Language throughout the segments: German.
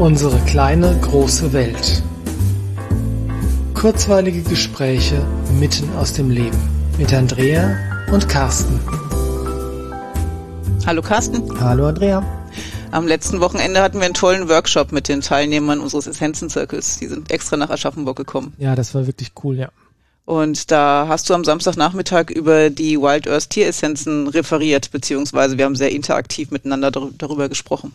Unsere kleine große Welt. Kurzweilige Gespräche mitten aus dem Leben mit Andrea und Carsten. Hallo Carsten. Hallo Andrea. Am letzten Wochenende hatten wir einen tollen Workshop mit den Teilnehmern unseres Essenzen-Circles. Die sind extra nach Aschaffenburg gekommen. Ja, das war wirklich cool, ja. Und da hast du am Samstagnachmittag über die Wild Earth Tieressenzen referiert, beziehungsweise wir haben sehr interaktiv miteinander darüber gesprochen.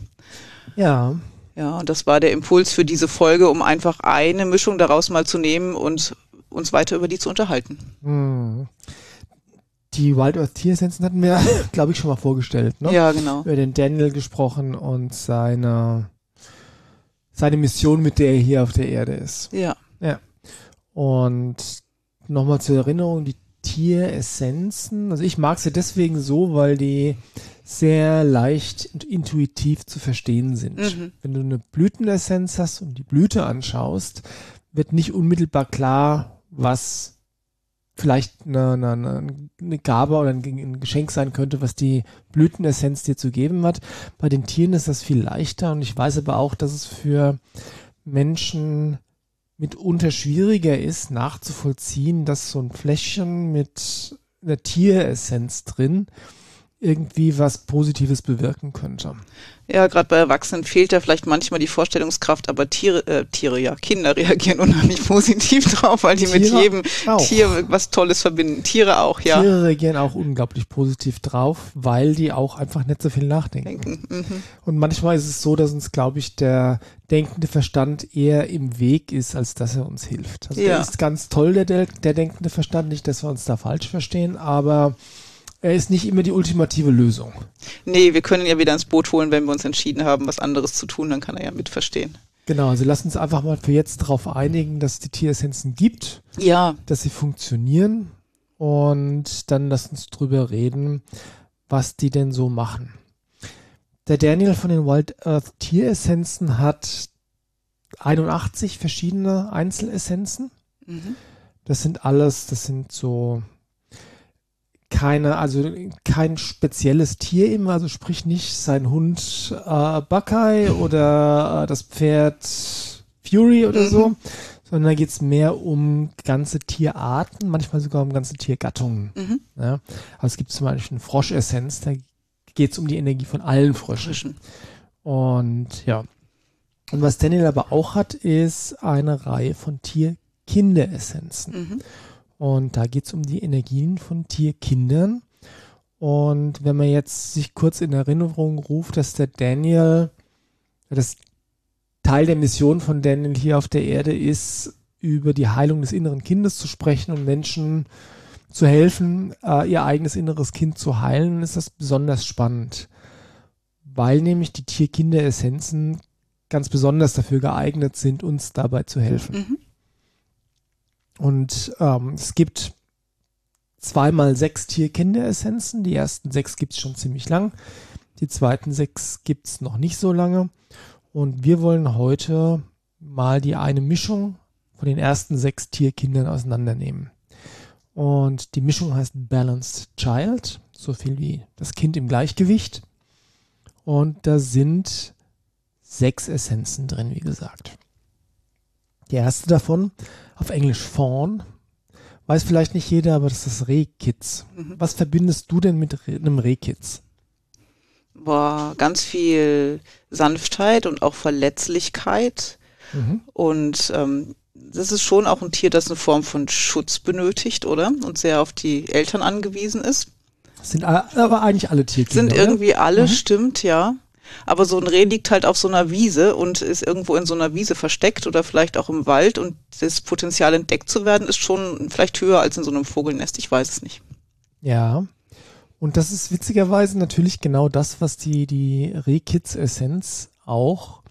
Ja, ja, und das war der Impuls für diese Folge, um einfach eine Mischung daraus mal zu nehmen und uns weiter über die zu unterhalten. Hm. Die Wild Earth Tieressenzen hatten wir, glaube ich, schon mal vorgestellt. Ne? Ja, genau. Über den Daniel gesprochen und seine, seine Mission, mit der er hier auf der Erde ist. Ja. Ja. Und nochmal zur Erinnerung, die Tieressenzen, also ich mag sie deswegen so, weil die sehr leicht und intuitiv zu verstehen sind. Mhm. Wenn du eine Blütenessenz hast und die Blüte anschaust, wird nicht unmittelbar klar, was vielleicht eine, eine, eine Gabe oder ein Geschenk sein könnte, was die Blütenessenz dir zu geben hat. Bei den Tieren ist das viel leichter und ich weiß aber auch, dass es für Menschen mitunter schwieriger ist, nachzuvollziehen, dass so ein Fläschchen mit einer Tieressenz drin irgendwie was Positives bewirken könnte. Ja, gerade bei Erwachsenen fehlt ja vielleicht manchmal die Vorstellungskraft, aber Tiere, äh, Tiere, ja, Kinder reagieren unheimlich positiv drauf, weil die Tiere mit jedem auch. Tier was Tolles verbinden. Tiere auch, ja. Tiere reagieren auch unglaublich positiv drauf, weil die auch einfach nicht so viel nachdenken. Denken. Mhm. Und manchmal ist es so, dass uns, glaube ich, der denkende Verstand eher im Weg ist, als dass er uns hilft. Also ja. der ist ganz toll, der, der denkende Verstand, nicht, dass wir uns da falsch verstehen, aber er ist nicht immer die ultimative Lösung. Nee, wir können ihn ja wieder ins Boot holen, wenn wir uns entschieden haben, was anderes zu tun, dann kann er ja mitverstehen. Genau, also lass uns einfach mal für jetzt darauf einigen, dass es die Tieressenzen gibt. Ja. Dass sie funktionieren und dann lass uns drüber reden, was die denn so machen. Der Daniel von den Wild Earth Tieressenzen hat 81 verschiedene Einzelessenzen. Mhm. Das sind alles, das sind so keine, also kein spezielles Tier immer, also sprich nicht sein Hund äh, Buckeye oder äh, das Pferd Fury oder mhm. so, sondern da geht es mehr um ganze Tierarten, manchmal sogar um ganze Tiergattungen. Mhm. Ja? Also es gibt zum Beispiel eine Froschessenz, da geht es um die Energie von allen Fröschen. Und ja. Und was Daniel aber auch hat, ist eine Reihe von Tierkinderessenzen. Mhm. Und da geht es um die Energien von Tierkindern. Und wenn man jetzt sich kurz in Erinnerung ruft, dass der Daniel, das Teil der Mission von Daniel hier auf der Erde ist, über die Heilung des inneren Kindes zu sprechen und Menschen zu helfen, äh, ihr eigenes inneres Kind zu heilen, ist das besonders spannend. Weil nämlich die Tierkinderessenzen ganz besonders dafür geeignet sind, uns dabei zu helfen. Mhm. Und ähm, es gibt zweimal sechs Tierkinderessenzen. Die ersten sechs gibt's schon ziemlich lang. Die zweiten sechs gibt's noch nicht so lange. Und wir wollen heute mal die eine Mischung von den ersten sechs Tierkindern auseinandernehmen. Und die Mischung heißt Balanced Child, so viel wie das Kind im Gleichgewicht. Und da sind sechs Essenzen drin, wie gesagt. Die erste davon, auf Englisch Fawn, weiß vielleicht nicht jeder, aber das ist Rehkitz. Mhm. Was verbindest du denn mit einem Rehkitz? Boah, ganz viel Sanftheit und auch Verletzlichkeit. Mhm. Und ähm, das ist schon auch ein Tier, das eine Form von Schutz benötigt, oder? Und sehr auf die Eltern angewiesen ist. sind aber eigentlich alle Tierkinder. Sind irgendwie alle, mhm. stimmt, ja. Aber so ein Reh liegt halt auf so einer Wiese und ist irgendwo in so einer Wiese versteckt oder vielleicht auch im Wald und das Potenzial entdeckt zu werden ist schon vielleicht höher als in so einem Vogelnest. Ich weiß es nicht. Ja. Und das ist witzigerweise natürlich genau das, was die, die Rehkids-Essenz auch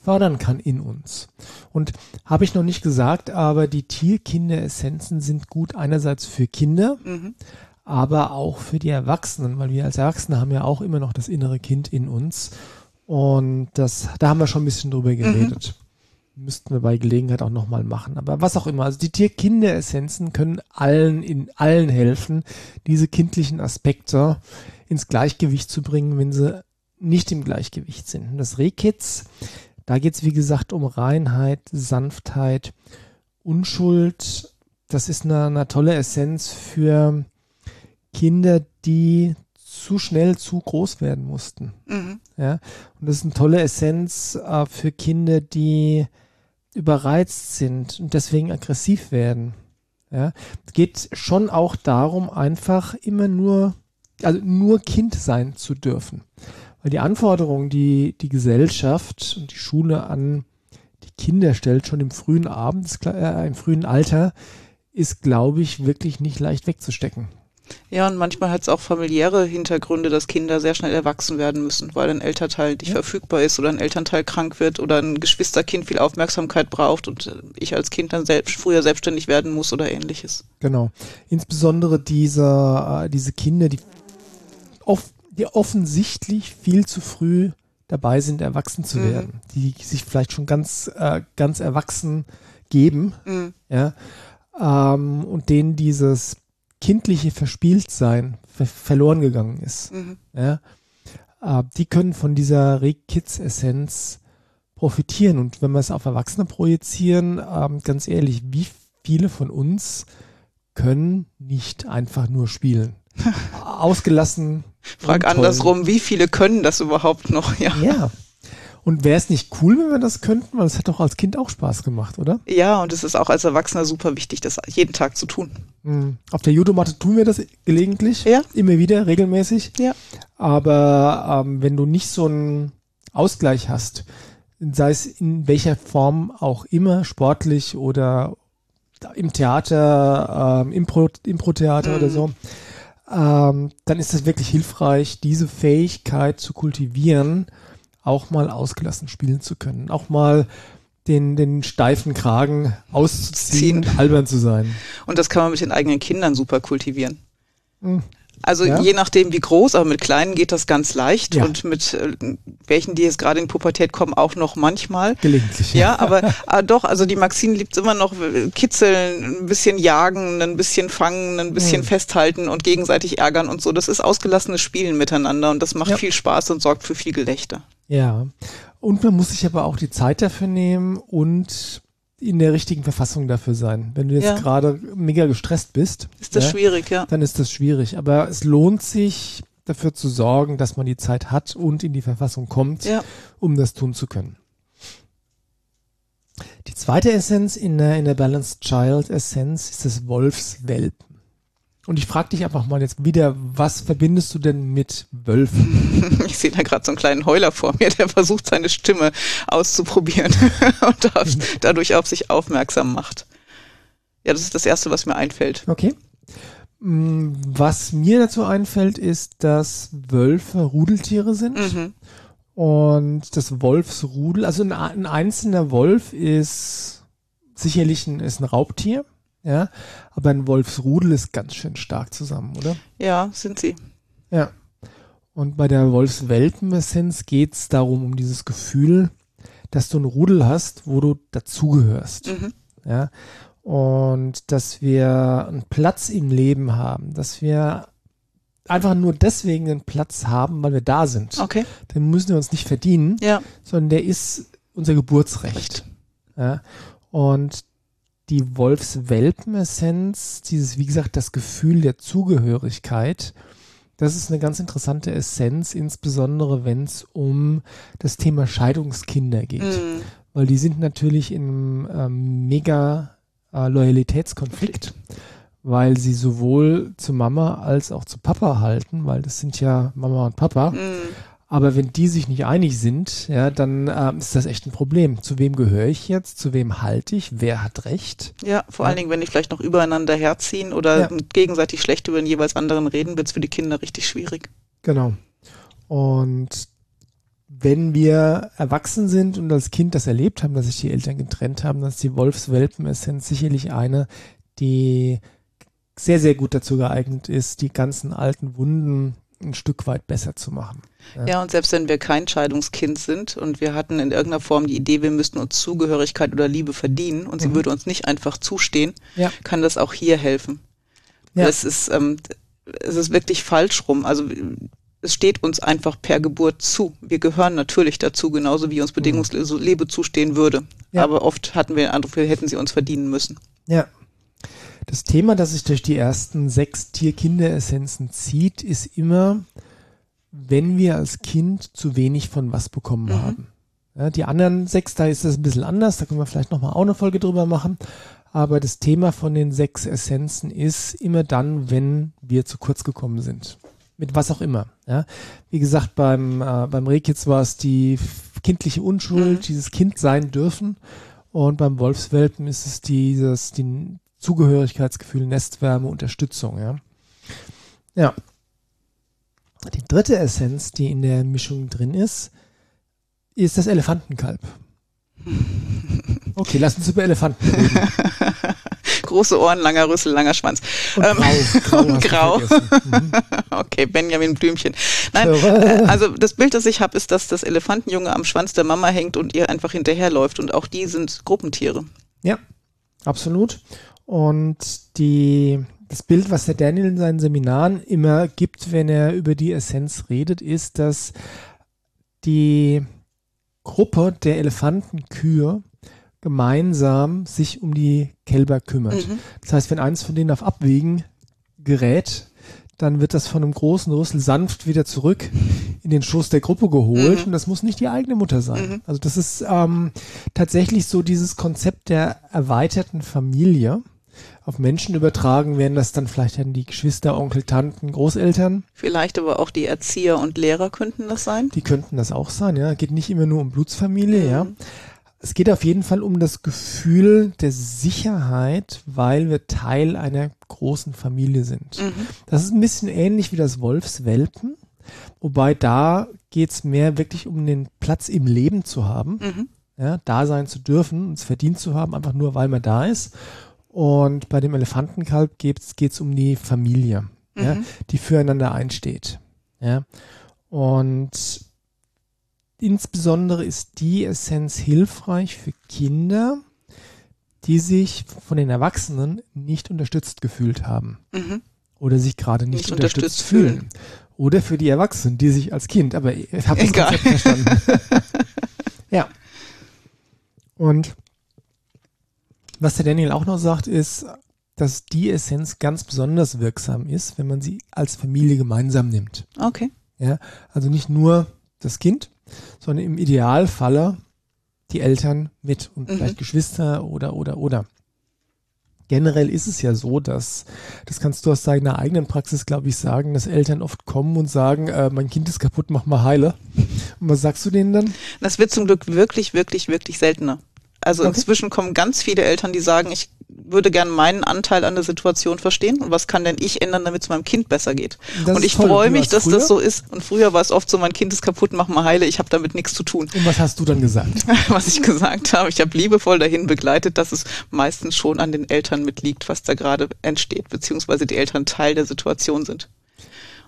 fördern kann in uns. Und habe ich noch nicht gesagt, aber die Tierkinderessenzen sind gut einerseits für Kinder, mhm aber auch für die Erwachsenen, weil wir als Erwachsene haben ja auch immer noch das innere Kind in uns. Und das, da haben wir schon ein bisschen drüber mhm. geredet. Mhm. Müssten wir bei Gelegenheit auch nochmal machen. Aber was auch immer. Also die Tierkinderessenzen können allen in allen helfen, diese kindlichen Aspekte ins Gleichgewicht zu bringen, wenn sie nicht im Gleichgewicht sind. Das Rehkitz, Da geht es, wie gesagt, um Reinheit, Sanftheit, Unschuld. Das ist eine, eine tolle Essenz für Kinder, die zu schnell zu groß werden mussten. Mhm. Ja, und das ist eine tolle Essenz äh, für Kinder, die überreizt sind und deswegen aggressiv werden. Ja, es geht schon auch darum, einfach immer nur, also nur Kind sein zu dürfen. Weil die Anforderungen, die die Gesellschaft und die Schule an die Kinder stellt, schon im frühen Abend, äh, im frühen Alter, ist, glaube ich, wirklich nicht leicht wegzustecken. Ja, und manchmal hat es auch familiäre Hintergründe, dass Kinder sehr schnell erwachsen werden müssen, weil ein Elternteil nicht ja. verfügbar ist oder ein Elternteil krank wird oder ein Geschwisterkind viel Aufmerksamkeit braucht und ich als Kind dann selbst früher selbstständig werden muss oder ähnliches. Genau. Insbesondere diese, äh, diese Kinder, die, off, die offensichtlich viel zu früh dabei sind, erwachsen zu mhm. werden, die sich vielleicht schon ganz, äh, ganz erwachsen geben, mhm. ja, ähm, und denen dieses kindliche Verspieltsein ver verloren gegangen ist. Mhm. Ja, äh, die können von dieser Re-Kids-Essenz profitieren. Und wenn wir es auf Erwachsene projizieren, äh, ganz ehrlich, wie viele von uns können nicht einfach nur spielen? Ausgelassen. Frag andersrum, wie viele können das überhaupt noch? Ja. ja. Und wäre es nicht cool, wenn wir das könnten? Weil es hat doch als Kind auch Spaß gemacht, oder? Ja, und es ist auch als Erwachsener super wichtig, das jeden Tag zu tun. Mhm. Auf der Judomatte tun wir das gelegentlich. Ja. Immer wieder, regelmäßig. Ja. Aber ähm, wenn du nicht so einen Ausgleich hast, sei es in welcher Form auch immer, sportlich oder im Theater, ähm, Impro, Impro-Theater mhm. oder so, ähm, dann ist es wirklich hilfreich, diese Fähigkeit zu kultivieren, auch mal ausgelassen spielen zu können, auch mal den, den steifen Kragen auszuziehen, Ziehen. albern zu sein. Und das kann man mit den eigenen Kindern super kultivieren. Mhm. Also ja. je nachdem wie groß, aber mit kleinen geht das ganz leicht ja. und mit äh, welchen, die jetzt gerade in Pubertät kommen, auch noch manchmal. Gelegentlich. Ja, aber äh, doch, also die Maxine liebt immer noch äh, kitzeln, ein bisschen jagen, ein bisschen fangen, ein bisschen mhm. festhalten und gegenseitig ärgern und so. Das ist ausgelassenes Spielen miteinander und das macht ja. viel Spaß und sorgt für viel Gelächter. Ja. Und man muss sich aber auch die Zeit dafür nehmen und in der richtigen Verfassung dafür sein. Wenn du jetzt ja. gerade mega gestresst bist, ist das ja, schwierig, ja. Dann ist das schwierig. Aber es lohnt sich, dafür zu sorgen, dass man die Zeit hat und in die Verfassung kommt, ja. um das tun zu können. Die zweite Essenz in der, in der Balanced Child Essenz ist das Wolfswelpen. Und ich frage dich einfach mal jetzt wieder, was verbindest du denn mit Wölfen? Ich sehe da gerade so einen kleinen Heuler vor mir, der versucht, seine Stimme auszuprobieren und dadurch auf sich aufmerksam macht. Ja, das ist das Erste, was mir einfällt. Okay. Mm, was mir dazu einfällt, ist, dass Wölfe Rudeltiere sind. Mhm. Und das Wolfsrudel, also ein, ein einzelner Wolf ist sicherlich ein, ist ein Raubtier. Ja, aber ein Wolfsrudel ist ganz schön stark zusammen, oder? Ja, sind sie. Ja. Und bei der Wolfswelpenessenz geht es darum, um dieses Gefühl, dass du ein Rudel hast, wo du dazugehörst. Mhm. Ja. Und dass wir einen Platz im Leben haben, dass wir einfach nur deswegen einen Platz haben, weil wir da sind. Okay. Den müssen wir uns nicht verdienen, ja. sondern der ist unser Geburtsrecht. Ja. Und die Wolfswelpenessenz, dieses, wie gesagt, das Gefühl der Zugehörigkeit, das ist eine ganz interessante Essenz, insbesondere wenn es um das Thema Scheidungskinder geht. Mhm. Weil die sind natürlich in einem ähm, mega äh, Loyalitätskonflikt, weil sie sowohl zu Mama als auch zu Papa halten, weil das sind ja Mama und Papa. Mhm. Aber wenn die sich nicht einig sind, ja, dann ähm, ist das echt ein Problem. Zu wem gehöre ich jetzt? Zu wem halte ich? Wer hat Recht? Ja, vor ja. allen Dingen, wenn die vielleicht noch übereinander herziehen oder ja. gegenseitig schlecht über den jeweils anderen reden, wird es für die Kinder richtig schwierig. Genau. Und wenn wir erwachsen sind und als Kind das erlebt haben, dass sich die Eltern getrennt haben, dann ist die Wolfswelpenessenz sicherlich eine, die sehr, sehr gut dazu geeignet ist, die ganzen alten Wunden ein Stück weit besser zu machen. Ja. ja, und selbst wenn wir kein Scheidungskind sind und wir hatten in irgendeiner Form die Idee, wir müssten uns Zugehörigkeit oder Liebe verdienen und sie mhm. würde uns nicht einfach zustehen, ja. kann das auch hier helfen. Ja. Es ist, ähm, es ist wirklich falsch rum. Also es steht uns einfach per Geburt zu. Wir gehören natürlich dazu, genauso wie uns bedingungslos Lebe zustehen würde. Ja. Aber oft hatten wir den Eindruck, wir hätten sie uns verdienen müssen. Ja. Das Thema, das sich durch die ersten sechs Tier-Kinder-Essenzen zieht, ist immer, wenn wir als Kind zu wenig von was bekommen mhm. haben. Ja, die anderen sechs, da ist das ein bisschen anders, da können wir vielleicht nochmal auch eine Folge drüber machen. Aber das Thema von den sechs Essenzen ist immer dann, wenn wir zu kurz gekommen sind. Mit was auch immer. Ja. Wie gesagt, beim, äh, beim Rehkitz war es die kindliche Unschuld, mhm. dieses Kind sein dürfen. Und beim Wolfswelpen ist es dieses, die Zugehörigkeitsgefühl, Nestwärme, Unterstützung. Ja. ja. Die dritte Essenz, die in der Mischung drin ist, ist das Elefantenkalb. Okay, lass uns über Elefanten reden. Große Ohren, langer Rüssel, langer Schwanz. Und ähm, grau. Und grau. Mhm. okay, Benjamin Blümchen. Nein, äh, also das Bild, das ich habe, ist, dass das Elefantenjunge am Schwanz der Mama hängt und ihr einfach hinterherläuft. Und auch die sind Gruppentiere. Ja, absolut. Und die, das Bild, was der Daniel in seinen Seminaren immer gibt, wenn er über die Essenz redet, ist, dass die Gruppe der Elefantenkühe gemeinsam sich um die Kälber kümmert. Mhm. Das heißt, wenn eins von denen auf Abwägen gerät, dann wird das von einem großen Rüssel sanft wieder zurück in den Schoß der Gruppe geholt mhm. und das muss nicht die eigene Mutter sein. Mhm. Also das ist ähm, tatsächlich so dieses Konzept der erweiterten Familie auf Menschen übertragen werden das dann vielleicht dann die Geschwister, Onkel, Tanten, Großeltern. Vielleicht aber auch die Erzieher und Lehrer könnten das sein. Die könnten das auch sein, ja. Geht nicht immer nur um Blutsfamilie, mhm. ja. Es geht auf jeden Fall um das Gefühl der Sicherheit, weil wir Teil einer großen Familie sind. Mhm. Das ist ein bisschen ähnlich wie das Wolfswelpen, wobei da geht es mehr wirklich um den Platz im Leben zu haben, mhm. ja, da sein zu dürfen, uns verdient zu haben, einfach nur weil man da ist. Und bei dem Elefantenkalb geht es um die Familie, mhm. ja, die füreinander einsteht. Ja. Und insbesondere ist die Essenz hilfreich für Kinder, die sich von den Erwachsenen nicht unterstützt gefühlt haben. Mhm. Oder sich gerade nicht, nicht, unterstützt, unterstützt fühlen. fühlen. Oder für die Erwachsenen, die sich als Kind, aber ich habe das Konzept verstanden. ja. Und was der Daniel auch noch sagt, ist, dass die Essenz ganz besonders wirksam ist, wenn man sie als Familie gemeinsam nimmt. Okay. Ja, also nicht nur das Kind, sondern im Idealfalle die Eltern mit und mhm. vielleicht Geschwister oder, oder, oder. Generell ist es ja so, dass, das kannst du aus deiner eigenen Praxis, glaube ich, sagen, dass Eltern oft kommen und sagen, äh, mein Kind ist kaputt, mach mal heile. Und was sagst du denen dann? Das wird zum Glück wirklich, wirklich, wirklich seltener. Also okay. inzwischen kommen ganz viele Eltern, die sagen, ich würde gern meinen Anteil an der Situation verstehen und was kann denn ich ändern, damit es meinem Kind besser geht. Das und ich freue mich, dass früher? das so ist. Und früher war es oft so, mein Kind ist kaputt, mach mal heile, ich habe damit nichts zu tun. Und was hast du dann gesagt? was ich gesagt habe, ich habe liebevoll dahin begleitet, dass es meistens schon an den Eltern mitliegt, was da gerade entsteht, beziehungsweise die Eltern Teil der Situation sind.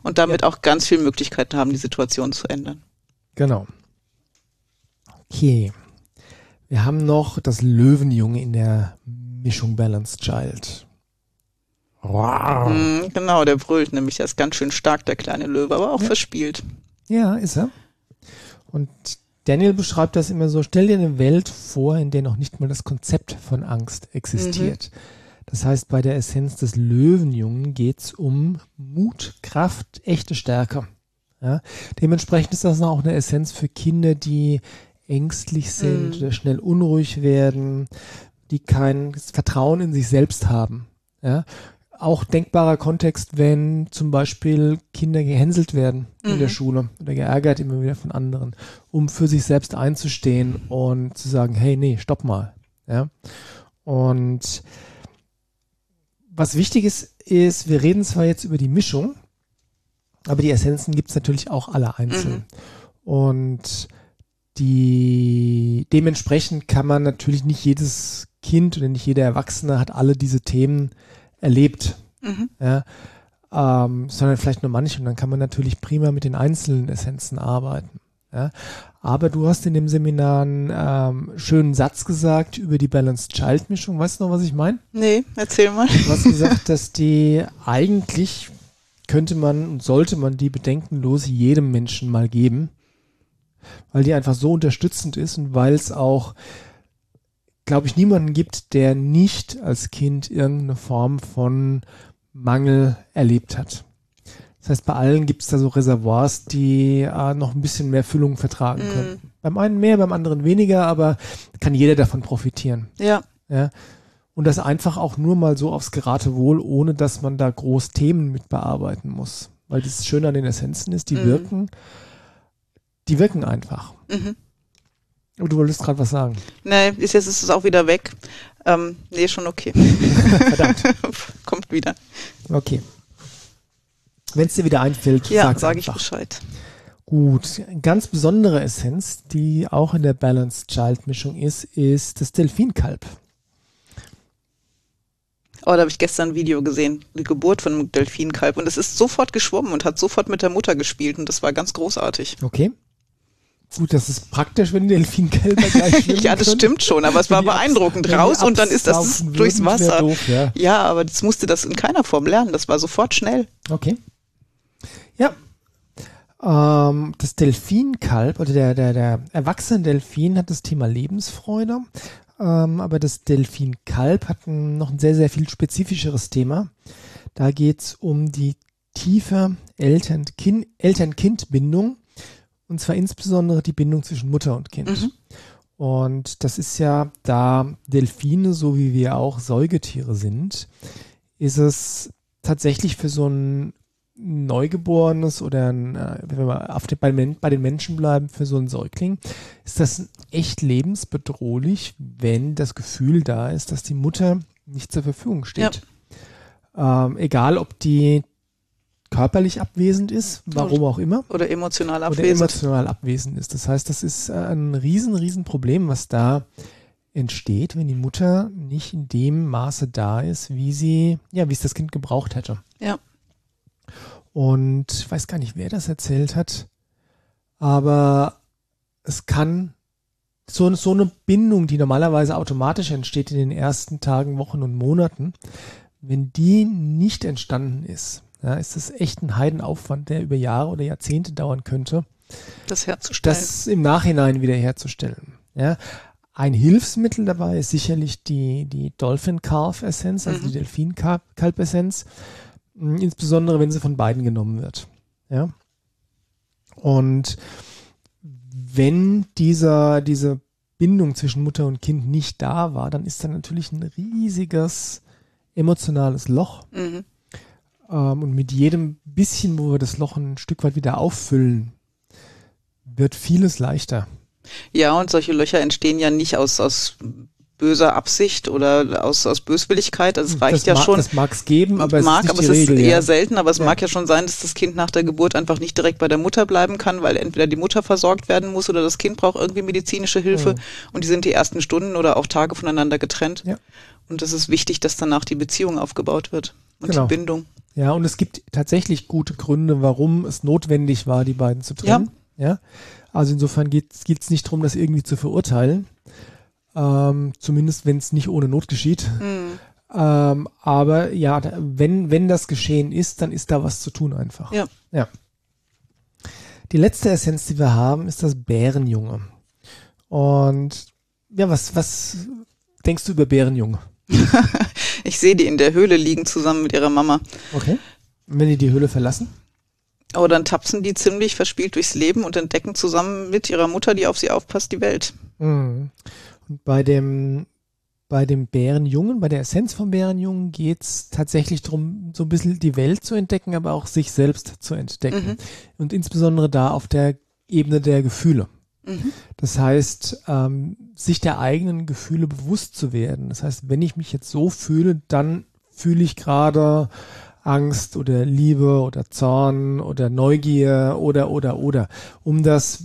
Und damit ja. auch ganz viele Möglichkeiten haben, die Situation zu ändern. Genau. Okay. Wir haben noch das Löwenjunge in der Mischung Balanced Child. Wow. Mm, genau, der brüllt nämlich. Er ist ganz schön stark, der kleine Löwe, aber auch ja. verspielt. Ja, ist er. Und Daniel beschreibt das immer so, stell dir eine Welt vor, in der noch nicht mal das Konzept von Angst existiert. Mhm. Das heißt, bei der Essenz des Löwenjungen geht es um Mut, Kraft, echte Stärke. Ja? Dementsprechend ist das auch eine Essenz für Kinder, die ängstlich sind mhm. oder schnell unruhig werden, die kein Vertrauen in sich selbst haben. Ja? Auch denkbarer Kontext, wenn zum Beispiel Kinder gehänselt werden mhm. in der mhm. Schule oder geärgert immer wieder von anderen, um für sich selbst einzustehen und zu sagen, hey, nee, stopp mal. Ja? Und was wichtig ist, ist, wir reden zwar jetzt über die Mischung, aber die Essenzen gibt es natürlich auch alle einzeln. Mhm. Und die dementsprechend kann man natürlich nicht jedes Kind oder nicht jeder Erwachsene hat alle diese Themen erlebt. Mhm. Ja, ähm, sondern vielleicht nur manche und dann kann man natürlich prima mit den einzelnen Essenzen arbeiten. Ja. Aber du hast in dem Seminar einen ähm, schönen Satz gesagt über die Balanced Child Mischung. Weißt du noch, was ich meine? Nee, erzähl mal. Du hast gesagt, dass die eigentlich könnte man und sollte man die bedenkenlos jedem Menschen mal geben, weil die einfach so unterstützend ist und weil es auch, glaube ich, niemanden gibt, der nicht als Kind irgendeine Form von Mangel erlebt hat. Das heißt, bei allen gibt es da so Reservoirs, die äh, noch ein bisschen mehr Füllung vertragen mm. können. Beim einen mehr, beim anderen weniger, aber kann jeder davon profitieren. Ja. ja. Und das einfach auch nur mal so aufs Geratewohl, ohne dass man da groß Themen mit bearbeiten muss. Weil das Schöne an den Essenzen ist, die mm. wirken, die wirken einfach. Mhm. Aber du wolltest gerade was sagen. Nee, ist jetzt ist es auch wieder weg. Ähm, nee, schon okay. Verdammt. Kommt wieder. Okay. Wenn es dir wieder einfällt, ja, sag sage ich Bescheid. Gut, ganz besondere Essenz, die auch in der Balanced Child Mischung ist, ist das Delfinkalb. Oh, da habe ich gestern ein Video gesehen, die Geburt von einem Delfinkalb und es ist sofort geschwommen und hat sofort mit der Mutter gespielt und das war ganz großartig. Okay. Gut, das ist praktisch, wenn Delfinkälber gleich Ja, das können. stimmt schon, aber es war beeindruckend raus und dann ist das durchs Wasser. Doof, ja. ja, aber das musste das in keiner Form lernen, das war sofort schnell. Okay. Ja. Ähm, das Delfinkalb oder der, der, der erwachsene Delfin hat das Thema Lebensfreude, ähm, aber das Delfinkalb hat ein, noch ein sehr, sehr viel spezifischeres Thema. Da geht es um die tiefe Eltern-Kind-Bindung und zwar insbesondere die Bindung zwischen Mutter und Kind. Mhm. Und das ist ja, da Delfine, so wie wir auch Säugetiere sind, ist es tatsächlich für so ein Neugeborenes oder ein, äh, wenn wir auf den, bei, bei, den Menschen bleiben, für so einen Säugling, ist das echt lebensbedrohlich, wenn das Gefühl da ist, dass die Mutter nicht zur Verfügung steht. Ja. Ähm, egal, ob die körperlich abwesend ist, warum auch immer. Oder emotional abwesend. Oder emotional abwesend ist. Das heißt, das ist äh, ein riesen, riesen Problem, was da entsteht, wenn die Mutter nicht in dem Maße da ist, wie sie, ja, wie es das Kind gebraucht hätte. Ja. Und ich weiß gar nicht, wer das erzählt hat, aber es kann so, so eine Bindung, die normalerweise automatisch entsteht in den ersten Tagen, Wochen und Monaten, wenn die nicht entstanden ist, ja, ist das echt ein Heidenaufwand, der über Jahre oder Jahrzehnte dauern könnte, das herzustellen. Das im Nachhinein wieder herzustellen. Ja, ein Hilfsmittel dabei ist sicherlich die, die Dolphin Calf Essenz, also mhm. die Delfin Kalb Essenz. Hm, insbesondere wenn sie von beiden genommen wird. Ja. Und wenn dieser, diese Bindung zwischen Mutter und Kind nicht da war, dann ist da natürlich ein riesiges emotionales Loch. Mhm. Ähm, und mit jedem bisschen, wo wir das Loch ein Stück weit wieder auffüllen, wird vieles leichter. Ja, und solche Löcher entstehen ja nicht aus, aus böser Absicht oder aus, aus Böswilligkeit. Also es reicht das ja mag, schon. Das mag es geben, aber es mag, ist, aber es Regel, ist eher ja. selten. Aber es ja. mag ja schon sein, dass das Kind nach der Geburt einfach nicht direkt bei der Mutter bleiben kann, weil entweder die Mutter versorgt werden muss oder das Kind braucht irgendwie medizinische Hilfe. Ja. Und die sind die ersten Stunden oder auch Tage voneinander getrennt. Und es ist wichtig, dass danach die Beziehung aufgebaut wird und genau. die Bindung. Ja, und es gibt tatsächlich gute Gründe, warum es notwendig war, die beiden zu trennen. Ja. ja? Also insofern geht es nicht darum, das irgendwie zu verurteilen. Ähm, zumindest wenn es nicht ohne Not geschieht. Mhm. Ähm, aber ja, wenn, wenn das geschehen ist, dann ist da was zu tun einfach. Ja. ja. Die letzte Essenz, die wir haben, ist das Bärenjunge. Und ja, was, was denkst du über Bärenjunge? ich sehe die in der Höhle liegen zusammen mit ihrer Mama. Okay. Und wenn die die Höhle verlassen? Aber dann tapsen die ziemlich verspielt durchs Leben und entdecken zusammen mit ihrer Mutter, die auf sie aufpasst, die Welt. Mhm. Und bei dem, bei dem Bärenjungen, bei der Essenz vom Bärenjungen geht es tatsächlich darum, so ein bisschen die Welt zu entdecken, aber auch sich selbst zu entdecken. Mhm. Und insbesondere da auf der Ebene der Gefühle. Mhm. Das heißt, ähm, sich der eigenen Gefühle bewusst zu werden. Das heißt, wenn ich mich jetzt so fühle, dann fühle ich gerade Angst oder Liebe oder Zorn oder Neugier oder oder oder. Um das,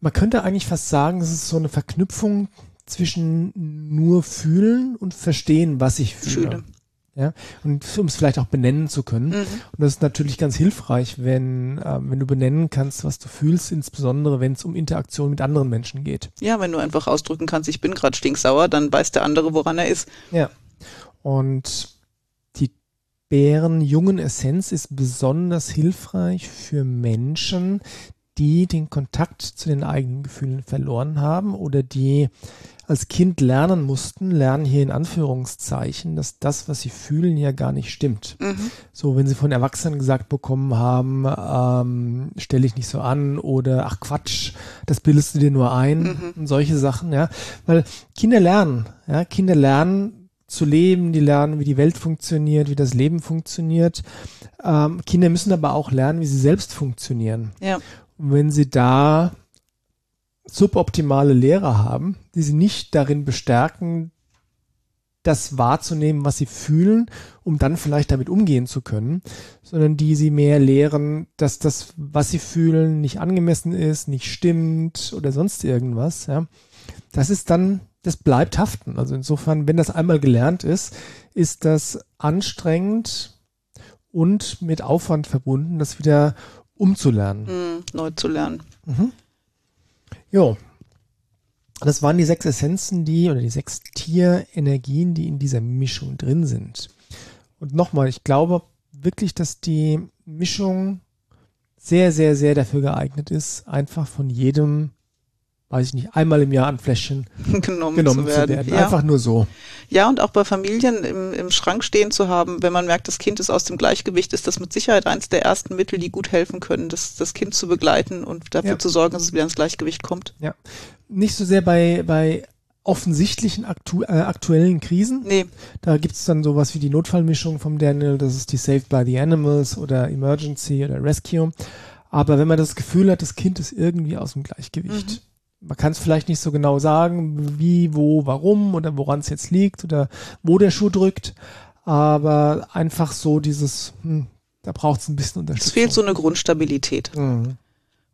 man könnte eigentlich fast sagen, es ist so eine Verknüpfung zwischen nur fühlen und verstehen, was ich fühle. fühle. Ja, und um es vielleicht auch benennen zu können. Mhm. Und das ist natürlich ganz hilfreich, wenn, äh, wenn du benennen kannst, was du fühlst, insbesondere wenn es um Interaktion mit anderen Menschen geht. Ja, wenn du einfach ausdrücken kannst, ich bin gerade stinksauer, dann weiß der andere, woran er ist. Ja. Und die Erdbeeren-Jungen-Essenz ist besonders hilfreich für Menschen, die den Kontakt zu den eigenen Gefühlen verloren haben oder die als Kind lernen mussten, lernen hier in Anführungszeichen, dass das, was sie fühlen, ja gar nicht stimmt. Mhm. So, wenn sie von Erwachsenen gesagt bekommen haben, ähm, stell dich nicht so an oder ach Quatsch, das bildest du dir nur ein mhm. und solche Sachen, ja. Weil Kinder lernen, ja, Kinder lernen zu leben, die lernen, wie die Welt funktioniert, wie das Leben funktioniert. Ähm, Kinder müssen aber auch lernen, wie sie selbst funktionieren. Ja. Und wenn sie da suboptimale Lehrer haben, die sie nicht darin bestärken, das wahrzunehmen, was sie fühlen, um dann vielleicht damit umgehen zu können, sondern die sie mehr lehren, dass das, was sie fühlen, nicht angemessen ist, nicht stimmt oder sonst irgendwas. Ja. Das ist dann, das bleibt haften. Also insofern, wenn das einmal gelernt ist, ist das anstrengend und mit Aufwand verbunden, das wieder umzulernen. Mhm, neu zu lernen. Mhm. Jo. Das waren die sechs Essenzen, die oder die sechs Tierenergien, die in dieser Mischung drin sind. Und nochmal, ich glaube wirklich, dass die Mischung sehr, sehr, sehr dafür geeignet ist, einfach von jedem weiß ich nicht, einmal im Jahr ein Fläschchen genommen, genommen zu werden. Zu werden. Ja. Einfach nur so. Ja, und auch bei Familien im, im Schrank stehen zu haben, wenn man merkt, das Kind ist aus dem Gleichgewicht, ist das mit Sicherheit eins der ersten Mittel, die gut helfen können, das, das Kind zu begleiten und dafür ja. zu sorgen, dass es wieder ins Gleichgewicht kommt. Ja. Nicht so sehr bei, bei offensichtlichen aktu äh, aktuellen Krisen. Nee. Da gibt es dann sowas wie die Notfallmischung vom Daniel, das ist die Saved by the Animals oder Emergency oder Rescue. Aber wenn man das Gefühl hat, das Kind ist irgendwie aus dem Gleichgewicht, mhm man kann es vielleicht nicht so genau sagen, wie, wo, warum oder woran es jetzt liegt oder wo der Schuh drückt, aber einfach so dieses, hm, da braucht es ein bisschen Unterstützung. Es fehlt so eine Grundstabilität. Mhm.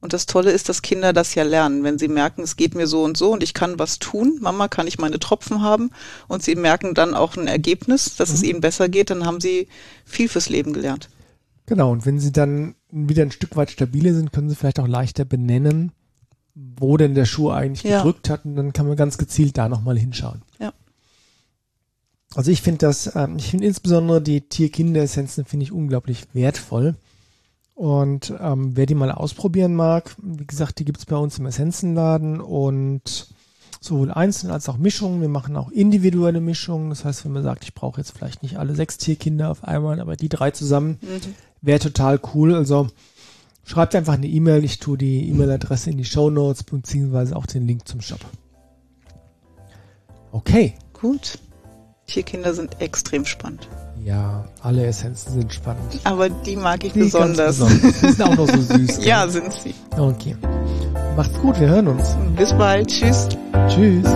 Und das Tolle ist, dass Kinder das ja lernen, wenn sie merken, es geht mir so und so und ich kann was tun. Mama, kann ich meine Tropfen haben? Und sie merken dann auch ein Ergebnis, dass mhm. es ihnen besser geht, dann haben sie viel fürs Leben gelernt. Genau, und wenn sie dann wieder ein Stück weit stabiler sind, können sie vielleicht auch leichter benennen, wo denn der Schuh eigentlich ja. gedrückt hat und dann kann man ganz gezielt da nochmal hinschauen. Ja. Also ich finde das, ähm, ich finde insbesondere die Tier-Kinder-Essenzen finde ich unglaublich wertvoll. Und ähm, wer die mal ausprobieren mag, wie gesagt, die gibt es bei uns im Essenzenladen und sowohl einzeln als auch Mischungen. Wir machen auch individuelle Mischungen. Das heißt, wenn man sagt, ich brauche jetzt vielleicht nicht alle sechs Tierkinder auf einmal, aber die drei zusammen, mhm. wäre total cool. Also Schreibt einfach eine E-Mail. Ich tue die E-Mail-Adresse in die Show Notes beziehungsweise auch den Link zum Shop. Okay. Gut. Tierkinder sind extrem spannend. Ja, alle Essenzen sind spannend. Aber die mag ich die besonders. besonders. Die sind auch noch so süß. ja, sind sie. Okay. Macht's gut, wir hören uns. Bis bald. Tschüss. Tschüss.